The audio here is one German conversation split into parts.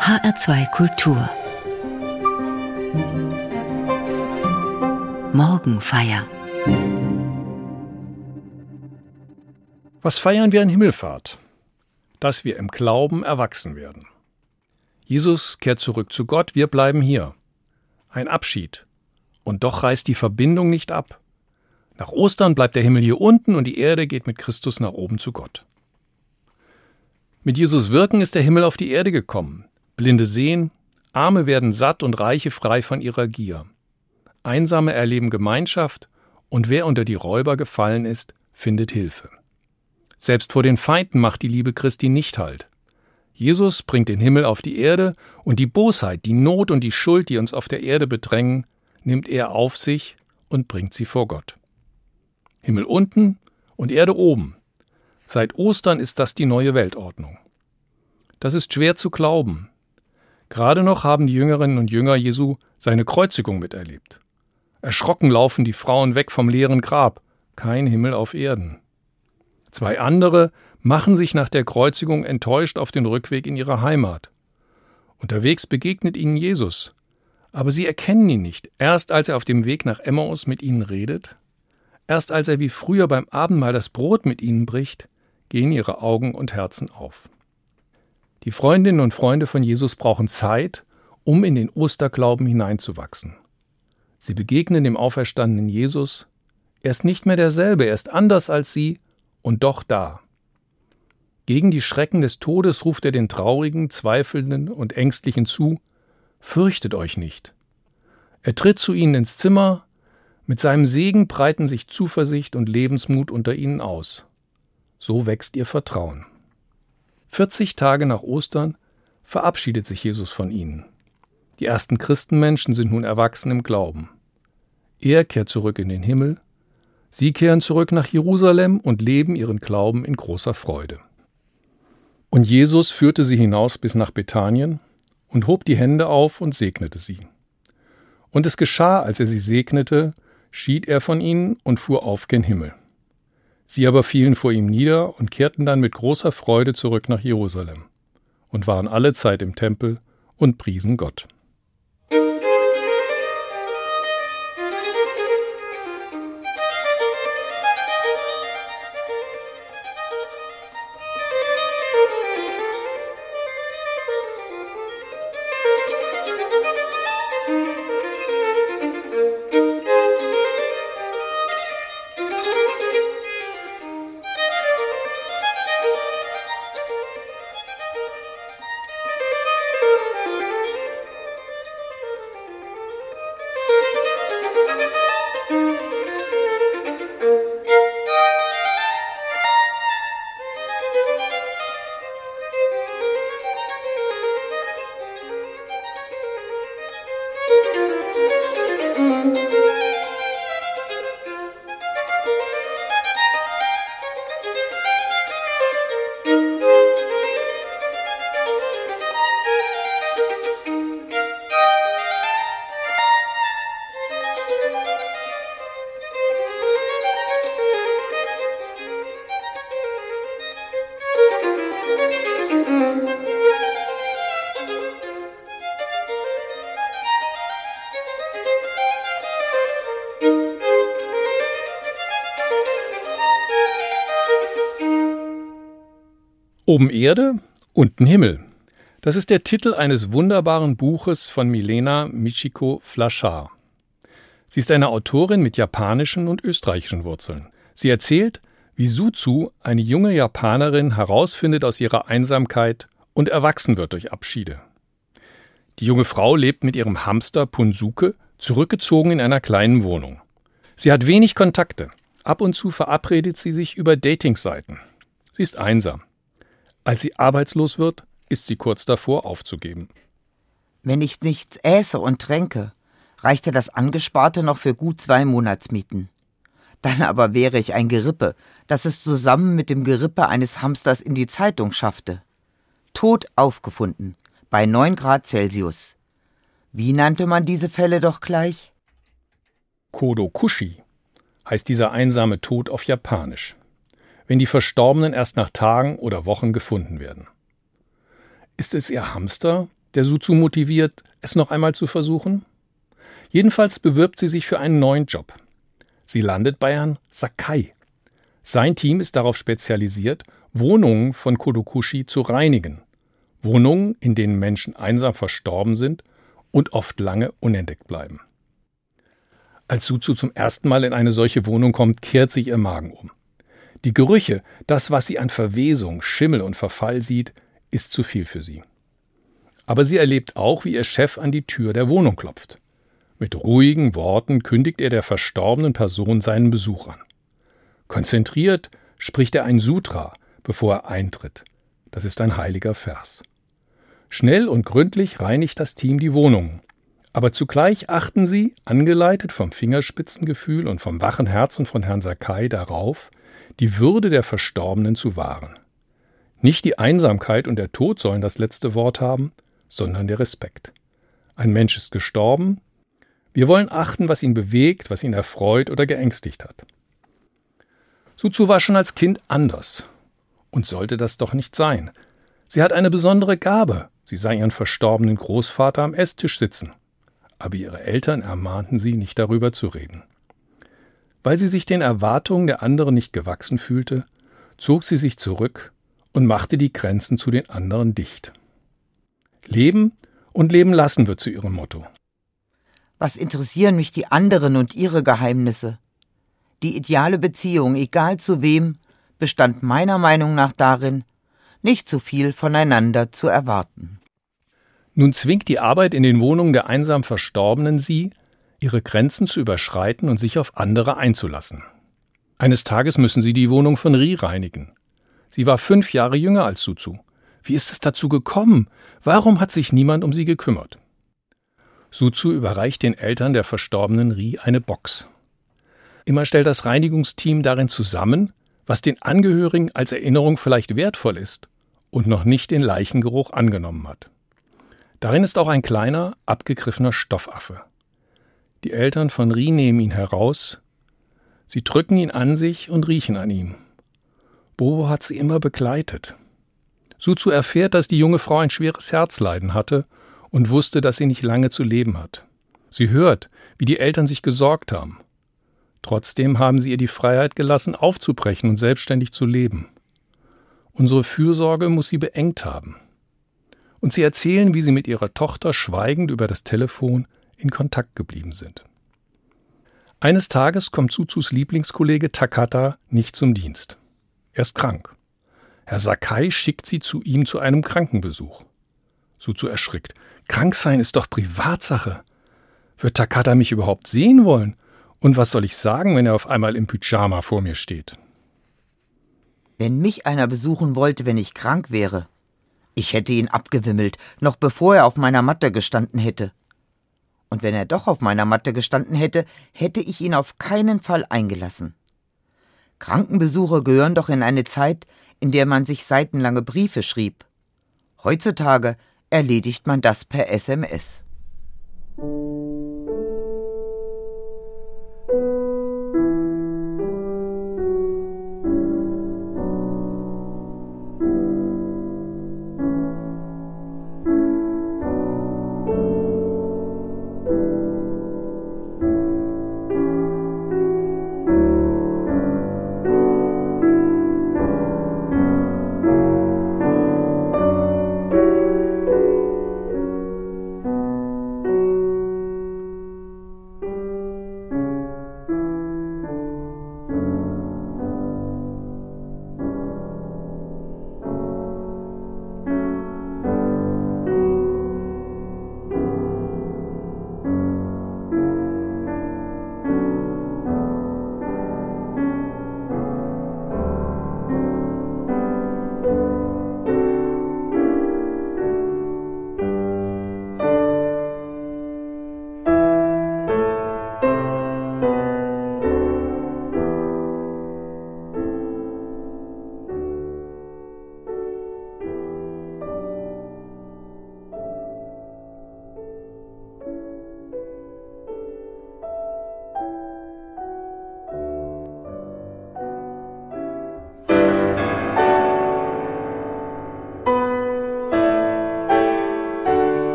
HR2 Kultur Morgenfeier Was feiern wir an Himmelfahrt? Dass wir im Glauben erwachsen werden. Jesus kehrt zurück zu Gott, wir bleiben hier. Ein Abschied. Und doch reißt die Verbindung nicht ab. Nach Ostern bleibt der Himmel hier unten und die Erde geht mit Christus nach oben zu Gott. Mit Jesus Wirken ist der Himmel auf die Erde gekommen. Blinde sehen, Arme werden satt und Reiche frei von ihrer Gier. Einsame erleben Gemeinschaft und wer unter die Räuber gefallen ist, findet Hilfe. Selbst vor den Feinden macht die Liebe Christi nicht Halt. Jesus bringt den Himmel auf die Erde und die Bosheit, die Not und die Schuld, die uns auf der Erde bedrängen, nimmt er auf sich und bringt sie vor Gott. Himmel unten und Erde oben. Seit Ostern ist das die neue Weltordnung. Das ist schwer zu glauben. Gerade noch haben die Jüngerinnen und Jünger Jesu seine Kreuzigung miterlebt. Erschrocken laufen die Frauen weg vom leeren Grab, kein Himmel auf Erden. Zwei andere machen sich nach der Kreuzigung enttäuscht auf den Rückweg in ihre Heimat. Unterwegs begegnet ihnen Jesus, aber sie erkennen ihn nicht, erst als er auf dem Weg nach Emmaus mit ihnen redet, erst als er wie früher beim Abendmahl das Brot mit ihnen bricht, gehen ihre Augen und Herzen auf. Die Freundinnen und Freunde von Jesus brauchen Zeit, um in den Osterglauben hineinzuwachsen. Sie begegnen dem auferstandenen Jesus, er ist nicht mehr derselbe, er ist anders als sie und doch da. Gegen die Schrecken des Todes ruft er den Traurigen, Zweifelnden und Ängstlichen zu, Fürchtet euch nicht. Er tritt zu ihnen ins Zimmer, mit seinem Segen breiten sich Zuversicht und Lebensmut unter ihnen aus. So wächst ihr Vertrauen. 40 Tage nach Ostern verabschiedet sich Jesus von ihnen. Die ersten Christenmenschen sind nun erwachsen im Glauben. Er kehrt zurück in den Himmel, sie kehren zurück nach Jerusalem und leben ihren Glauben in großer Freude. Und Jesus führte sie hinaus bis nach Bethanien und hob die Hände auf und segnete sie. Und es geschah, als er sie segnete, schied er von ihnen und fuhr auf gen Himmel. Sie aber fielen vor ihm nieder und kehrten dann mit großer Freude zurück nach Jerusalem und waren alle Zeit im Tempel und priesen Gott. Oben Erde, unten Himmel. Das ist der Titel eines wunderbaren Buches von Milena Michiko Flachar. Sie ist eine Autorin mit japanischen und österreichischen Wurzeln. Sie erzählt, wie Suzu, eine junge Japanerin, herausfindet aus ihrer Einsamkeit und erwachsen wird durch Abschiede. Die junge Frau lebt mit ihrem Hamster Punsuke zurückgezogen in einer kleinen Wohnung. Sie hat wenig Kontakte. Ab und zu verabredet sie sich über Datingseiten. Sie ist einsam. Als sie arbeitslos wird, ist sie kurz davor aufzugeben. Wenn ich nichts äße und tränke, reichte das Angesparte noch für gut zwei Monatsmieten. Dann aber wäre ich ein Gerippe, das es zusammen mit dem Gerippe eines Hamsters in die Zeitung schaffte. Tot aufgefunden, bei neun Grad Celsius. Wie nannte man diese Fälle doch gleich? Kodokushi heißt dieser einsame Tod auf Japanisch wenn die Verstorbenen erst nach Tagen oder Wochen gefunden werden. Ist es ihr Hamster der Suzu motiviert, es noch einmal zu versuchen? Jedenfalls bewirbt sie sich für einen neuen Job. Sie landet bei Herrn Sakai. Sein Team ist darauf spezialisiert, Wohnungen von Kodokushi zu reinigen. Wohnungen, in denen Menschen einsam verstorben sind und oft lange unentdeckt bleiben. Als Suzu zum ersten Mal in eine solche Wohnung kommt, kehrt sich ihr Magen um. Die Gerüche, das, was sie an Verwesung, Schimmel und Verfall sieht, ist zu viel für sie. Aber sie erlebt auch, wie ihr Chef an die Tür der Wohnung klopft. Mit ruhigen Worten kündigt er der verstorbenen Person seinen Besuch an. Konzentriert spricht er ein Sutra, bevor er eintritt. Das ist ein heiliger Vers. Schnell und gründlich reinigt das Team die Wohnung. Aber zugleich achten sie, angeleitet vom Fingerspitzengefühl und vom wachen Herzen von Herrn Sakai, darauf, die Würde der Verstorbenen zu wahren. Nicht die Einsamkeit und der Tod sollen das letzte Wort haben, sondern der Respekt. Ein Mensch ist gestorben. Wir wollen achten, was ihn bewegt, was ihn erfreut oder geängstigt hat. Suzu war schon als Kind anders. Und sollte das doch nicht sein. Sie hat eine besondere Gabe. Sie sah ihren verstorbenen Großvater am Esstisch sitzen. Aber ihre Eltern ermahnten sie, nicht darüber zu reden. Weil sie sich den Erwartungen der anderen nicht gewachsen fühlte, zog sie sich zurück und machte die Grenzen zu den anderen dicht. Leben und leben lassen wird zu ihrem Motto. Was interessieren mich die anderen und ihre Geheimnisse? Die ideale Beziehung, egal zu wem, bestand meiner Meinung nach darin, nicht zu viel voneinander zu erwarten. Nun zwingt die Arbeit in den Wohnungen der einsam Verstorbenen sie, ihre Grenzen zu überschreiten und sich auf andere einzulassen. Eines Tages müssen sie die Wohnung von Ri reinigen. Sie war fünf Jahre jünger als Suzu. Wie ist es dazu gekommen? Warum hat sich niemand um sie gekümmert? Suzu überreicht den Eltern der verstorbenen Ri eine Box. Immer stellt das Reinigungsteam darin zusammen, was den Angehörigen als Erinnerung vielleicht wertvoll ist und noch nicht den Leichengeruch angenommen hat. Darin ist auch ein kleiner, abgegriffener Stoffaffe. Die Eltern von Ri nehmen ihn heraus, sie drücken ihn an sich und riechen an ihm. Bobo hat sie immer begleitet. Suzu erfährt, dass die junge Frau ein schweres Herzleiden hatte und wusste, dass sie nicht lange zu leben hat. Sie hört, wie die Eltern sich gesorgt haben. Trotzdem haben sie ihr die Freiheit gelassen, aufzubrechen und selbstständig zu leben. Unsere Fürsorge muss sie beengt haben. Und sie erzählen, wie sie mit ihrer Tochter schweigend über das Telefon in Kontakt geblieben sind. Eines Tages kommt Suzus Lieblingskollege Takata nicht zum Dienst. Er ist krank. Herr Sakai schickt sie zu ihm zu einem Krankenbesuch. Suzu erschrickt. Krank sein ist doch Privatsache. Wird Takata mich überhaupt sehen wollen? Und was soll ich sagen, wenn er auf einmal im Pyjama vor mir steht? Wenn mich einer besuchen wollte, wenn ich krank wäre, ich hätte ihn abgewimmelt, noch bevor er auf meiner Matte gestanden hätte. Und wenn er doch auf meiner Matte gestanden hätte, hätte ich ihn auf keinen Fall eingelassen. Krankenbesuche gehören doch in eine Zeit, in der man sich seitenlange Briefe schrieb. Heutzutage erledigt man das per SMS.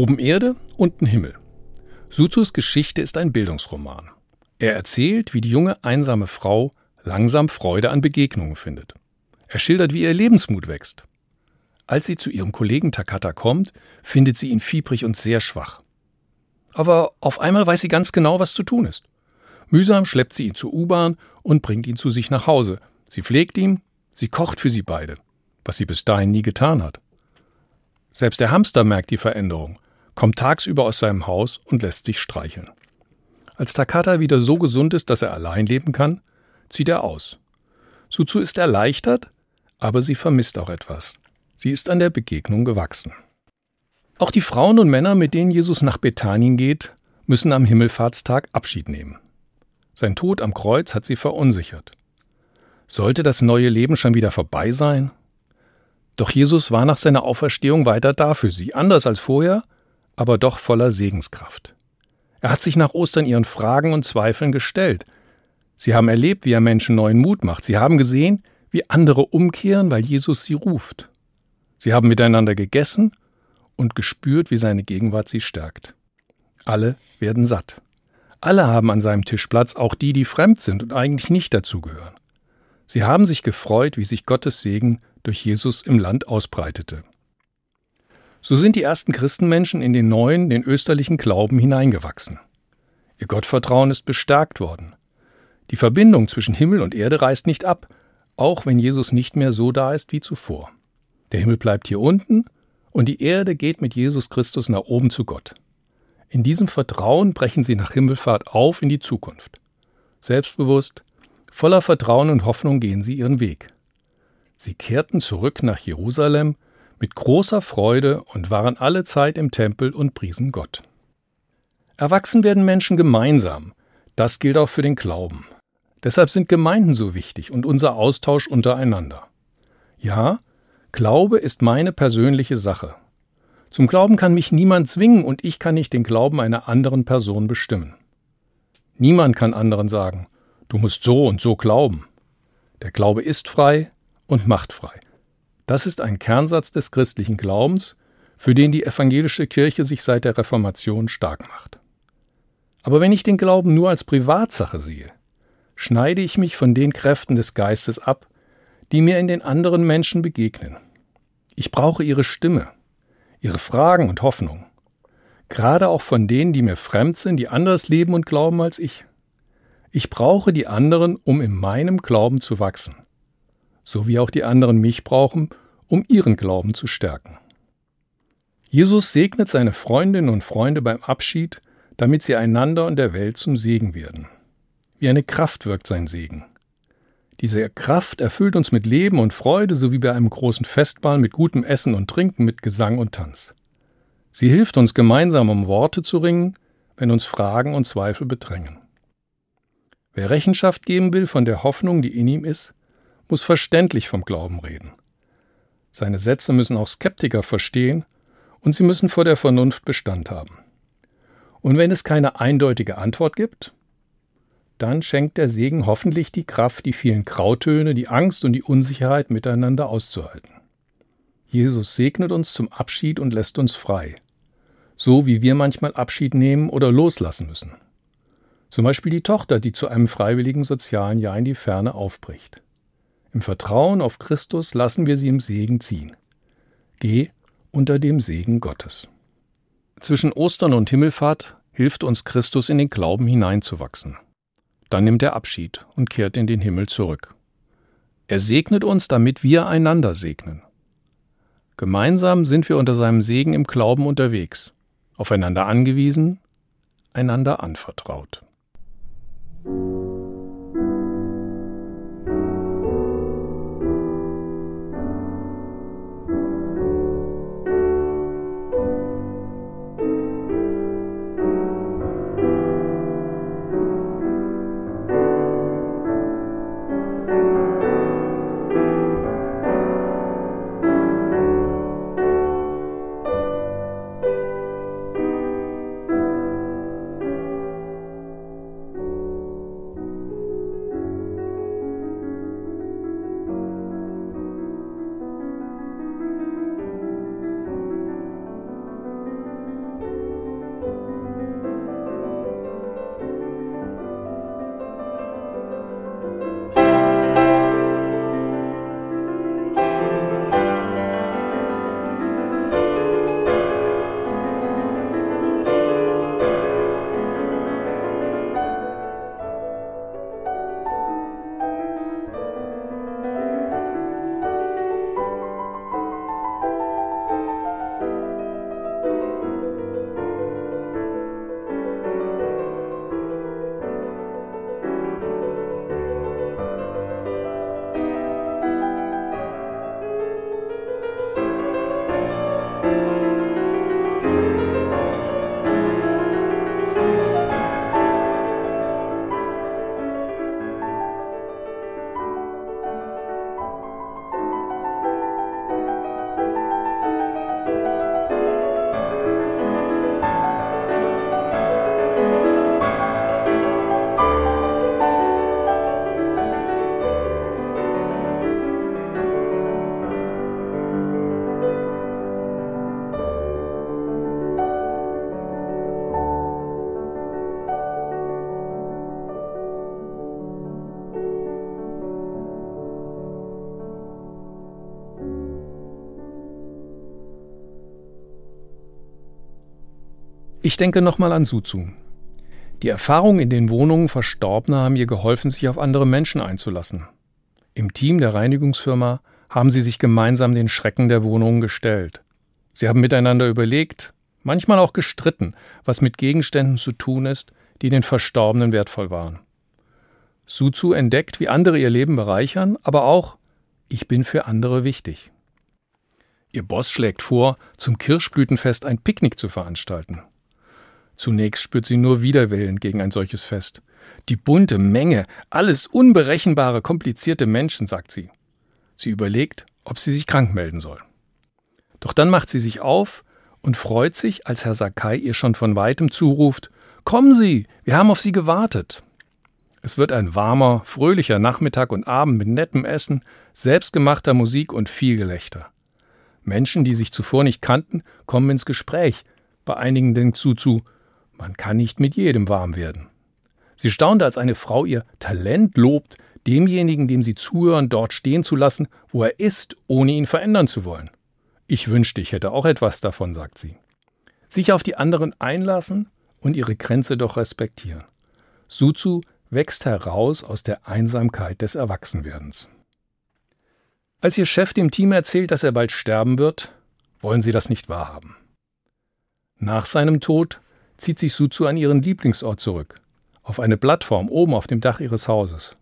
Oben Erde, unten Himmel. Suzus Geschichte ist ein Bildungsroman. Er erzählt, wie die junge einsame Frau langsam Freude an Begegnungen findet. Er schildert, wie ihr Lebensmut wächst. Als sie zu ihrem Kollegen Takata kommt, findet sie ihn fiebrig und sehr schwach. Aber auf einmal weiß sie ganz genau, was zu tun ist. Mühsam schleppt sie ihn zur U-Bahn und bringt ihn zu sich nach Hause. Sie pflegt ihn, sie kocht für sie beide, was sie bis dahin nie getan hat. Selbst der Hamster merkt die Veränderung, kommt tagsüber aus seinem Haus und lässt sich streicheln. Als Takata wieder so gesund ist, dass er allein leben kann, zieht er aus. Suzu ist erleichtert, aber sie vermisst auch etwas. Sie ist an der Begegnung gewachsen. Auch die Frauen und Männer, mit denen Jesus nach Bethanien geht, müssen am Himmelfahrtstag Abschied nehmen. Sein Tod am Kreuz hat sie verunsichert. Sollte das neue Leben schon wieder vorbei sein? Doch Jesus war nach seiner Auferstehung weiter da für sie, anders als vorher, aber doch voller Segenskraft. Er hat sich nach Ostern ihren Fragen und Zweifeln gestellt. Sie haben erlebt, wie er Menschen neuen Mut macht. Sie haben gesehen, wie andere umkehren, weil Jesus sie ruft. Sie haben miteinander gegessen und gespürt, wie seine Gegenwart sie stärkt. Alle werden satt. Alle haben an seinem Tisch Platz, auch die, die fremd sind und eigentlich nicht dazugehören. Sie haben sich gefreut, wie sich Gottes Segen durch Jesus im Land ausbreitete. So sind die ersten Christenmenschen in den neuen, den österlichen Glauben hineingewachsen. Ihr Gottvertrauen ist bestärkt worden. Die Verbindung zwischen Himmel und Erde reißt nicht ab, auch wenn Jesus nicht mehr so da ist wie zuvor. Der Himmel bleibt hier unten und die Erde geht mit Jesus Christus nach oben zu Gott. In diesem Vertrauen brechen sie nach Himmelfahrt auf in die Zukunft. Selbstbewusst, voller Vertrauen und Hoffnung gehen sie ihren Weg. Sie kehrten zurück nach Jerusalem mit großer Freude und waren alle Zeit im Tempel und priesen Gott. Erwachsen werden Menschen gemeinsam. Das gilt auch für den Glauben. Deshalb sind Gemeinden so wichtig und unser Austausch untereinander. Ja, Glaube ist meine persönliche Sache. Zum Glauben kann mich niemand zwingen und ich kann nicht den Glauben einer anderen Person bestimmen. Niemand kann anderen sagen, du musst so und so glauben. Der Glaube ist frei und macht frei. Das ist ein Kernsatz des christlichen Glaubens, für den die evangelische Kirche sich seit der Reformation stark macht. Aber wenn ich den Glauben nur als Privatsache sehe, schneide ich mich von den Kräften des Geistes ab, die mir in den anderen Menschen begegnen. Ich brauche ihre Stimme, ihre Fragen und Hoffnung. Gerade auch von denen, die mir fremd sind, die anders leben und glauben als ich. Ich brauche die anderen, um in meinem Glauben zu wachsen, so wie auch die anderen mich brauchen, um ihren Glauben zu stärken. Jesus segnet seine Freundinnen und Freunde beim Abschied, damit sie einander und der Welt zum Segen werden. Wie eine Kraft wirkt sein Segen. Diese Kraft erfüllt uns mit Leben und Freude, so wie bei einem großen Festball mit gutem Essen und Trinken, mit Gesang und Tanz. Sie hilft uns gemeinsam um Worte zu ringen, wenn uns Fragen und Zweifel bedrängen. Wer Rechenschaft geben will von der Hoffnung, die in ihm ist, muss verständlich vom Glauben reden. Seine Sätze müssen auch Skeptiker verstehen und sie müssen vor der Vernunft Bestand haben. Und wenn es keine eindeutige Antwort gibt, dann schenkt der Segen hoffentlich die Kraft, die vielen Grautöne, die Angst und die Unsicherheit miteinander auszuhalten. Jesus segnet uns zum Abschied und lässt uns frei, so wie wir manchmal Abschied nehmen oder loslassen müssen. Zum Beispiel die Tochter, die zu einem freiwilligen sozialen Jahr in die Ferne aufbricht. Im Vertrauen auf Christus lassen wir sie im Segen ziehen. Geh unter dem Segen Gottes. Zwischen Ostern und Himmelfahrt hilft uns Christus in den Glauben hineinzuwachsen. Dann nimmt er Abschied und kehrt in den Himmel zurück. Er segnet uns, damit wir einander segnen. Gemeinsam sind wir unter seinem Segen im Glauben unterwegs, aufeinander angewiesen, einander anvertraut. Ich denke nochmal an Suzu. Die Erfahrungen in den Wohnungen Verstorbener haben ihr geholfen, sich auf andere Menschen einzulassen. Im Team der Reinigungsfirma haben sie sich gemeinsam den Schrecken der Wohnungen gestellt. Sie haben miteinander überlegt, manchmal auch gestritten, was mit Gegenständen zu tun ist, die den Verstorbenen wertvoll waren. Suzu entdeckt, wie andere ihr Leben bereichern, aber auch, ich bin für andere wichtig. Ihr Boss schlägt vor, zum Kirschblütenfest ein Picknick zu veranstalten. Zunächst spürt sie nur Widerwillen gegen ein solches Fest. Die bunte Menge, alles unberechenbare, komplizierte Menschen, sagt sie. Sie überlegt, ob sie sich krank melden soll. Doch dann macht sie sich auf und freut sich, als Herr Sakai ihr schon von weitem zuruft Kommen Sie, wir haben auf Sie gewartet. Es wird ein warmer, fröhlicher Nachmittag und Abend mit nettem Essen, selbstgemachter Musik und viel Gelächter. Menschen, die sich zuvor nicht kannten, kommen ins Gespräch. Bei einigen denkt Zuzu, man kann nicht mit jedem warm werden. Sie staunte, als eine Frau ihr Talent lobt, demjenigen, dem sie zuhören, dort stehen zu lassen, wo er ist, ohne ihn verändern zu wollen. Ich wünschte, ich hätte auch etwas davon, sagt sie. Sich auf die anderen einlassen und ihre Grenze doch respektieren. Suzu wächst heraus aus der Einsamkeit des Erwachsenwerdens. Als ihr Chef dem Team erzählt, dass er bald sterben wird, wollen sie das nicht wahrhaben. Nach seinem Tod zieht sich Suzu an ihren Lieblingsort zurück, auf eine Plattform oben auf dem Dach ihres Hauses.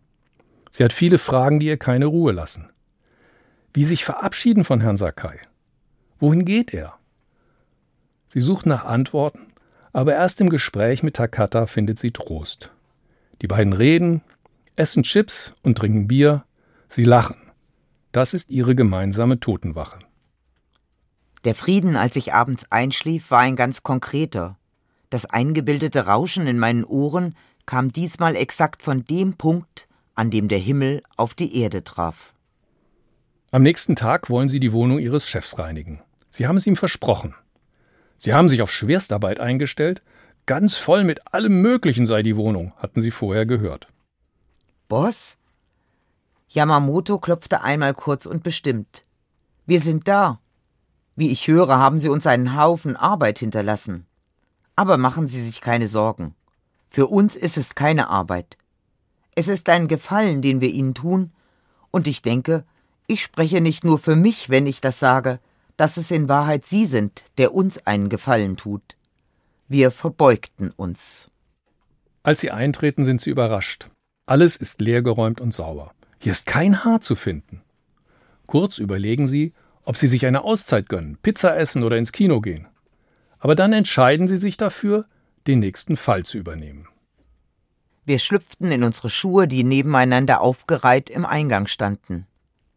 Sie hat viele Fragen, die ihr keine Ruhe lassen. Wie sich verabschieden von Herrn Sakai? Wohin geht er? Sie sucht nach Antworten, aber erst im Gespräch mit Takata findet sie Trost. Die beiden reden, essen Chips und trinken Bier, sie lachen. Das ist ihre gemeinsame Totenwache. Der Frieden, als ich abends einschlief, war ein ganz konkreter. Das eingebildete Rauschen in meinen Ohren kam diesmal exakt von dem Punkt, an dem der Himmel auf die Erde traf. Am nächsten Tag wollen sie die Wohnung ihres Chefs reinigen. Sie haben es ihm versprochen. Sie haben sich auf Schwerstarbeit eingestellt, ganz voll mit allem Möglichen sei die Wohnung, hatten sie vorher gehört. Boss? Yamamoto klopfte einmal kurz und bestimmt. Wir sind da. Wie ich höre, haben Sie uns einen Haufen Arbeit hinterlassen. Aber machen Sie sich keine Sorgen. Für uns ist es keine Arbeit. Es ist ein Gefallen, den wir Ihnen tun, und ich denke, ich spreche nicht nur für mich, wenn ich das sage, dass es in Wahrheit Sie sind, der uns einen Gefallen tut. Wir verbeugten uns. Als sie eintreten, sind sie überrascht. Alles ist leergeräumt und sauber. Hier ist kein Haar zu finden. Kurz überlegen sie, ob sie sich eine Auszeit gönnen, Pizza essen oder ins Kino gehen. Aber dann entscheiden sie sich dafür, den nächsten Fall zu übernehmen. Wir schlüpften in unsere Schuhe, die nebeneinander aufgereiht im Eingang standen.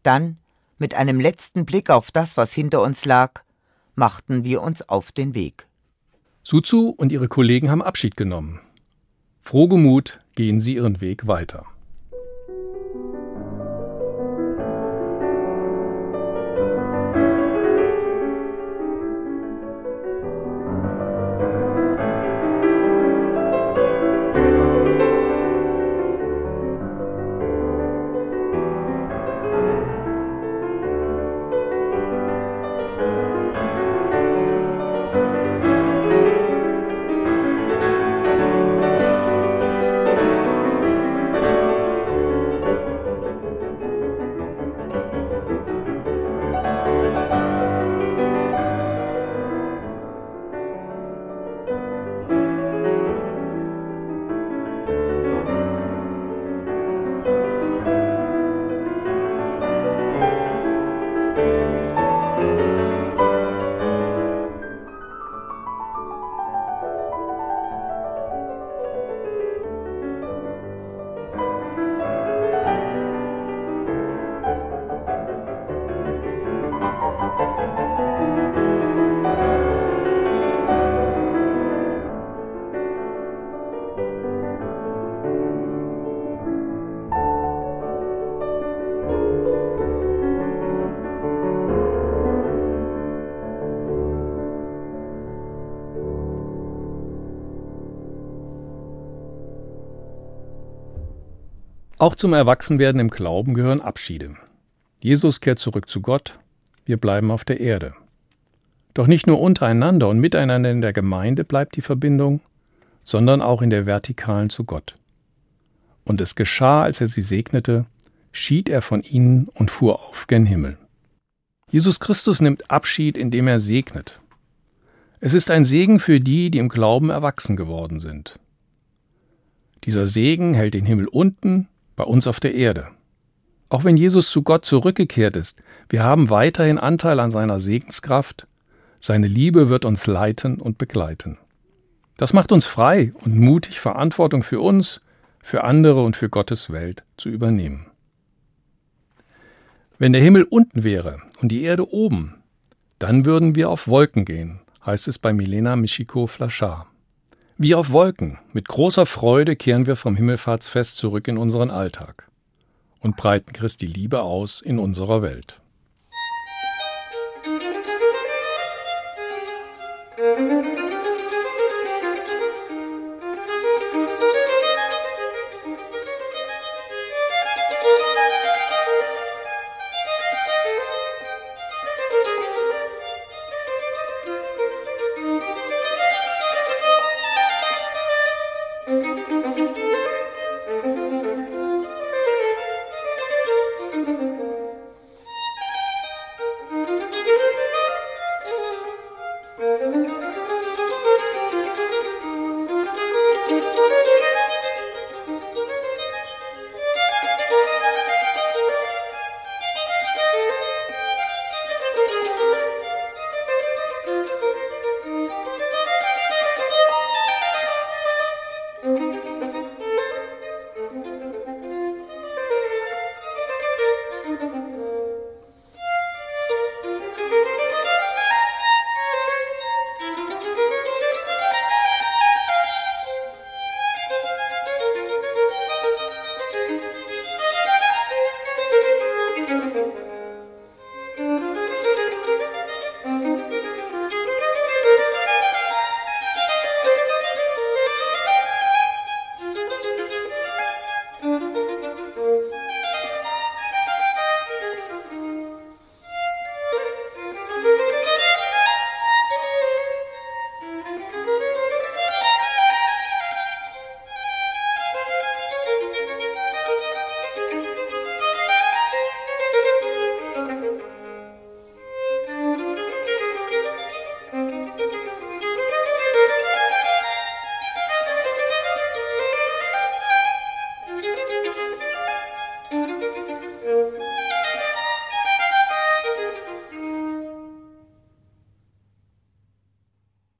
Dann mit einem letzten Blick auf das, was hinter uns lag, machten wir uns auf den Weg. Suzu und ihre Kollegen haben Abschied genommen. Frohgemut gehen sie ihren Weg weiter. Auch zum Erwachsenwerden im Glauben gehören Abschiede. Jesus kehrt zurück zu Gott, wir bleiben auf der Erde. Doch nicht nur untereinander und miteinander in der Gemeinde bleibt die Verbindung, sondern auch in der Vertikalen zu Gott. Und es geschah, als er sie segnete, schied er von ihnen und fuhr auf gen Himmel. Jesus Christus nimmt Abschied, indem er segnet. Es ist ein Segen für die, die im Glauben erwachsen geworden sind. Dieser Segen hält den Himmel unten, bei uns auf der Erde. Auch wenn Jesus zu Gott zurückgekehrt ist, wir haben weiterhin Anteil an seiner Segenskraft, seine Liebe wird uns leiten und begleiten. Das macht uns frei und mutig, Verantwortung für uns, für andere und für Gottes Welt zu übernehmen. Wenn der Himmel unten wäre und die Erde oben, dann würden wir auf Wolken gehen, heißt es bei Milena Michiko Flachard. Wie auf Wolken, mit großer Freude kehren wir vom Himmelfahrtsfest zurück in unseren Alltag und breiten Christi Liebe aus in unserer Welt.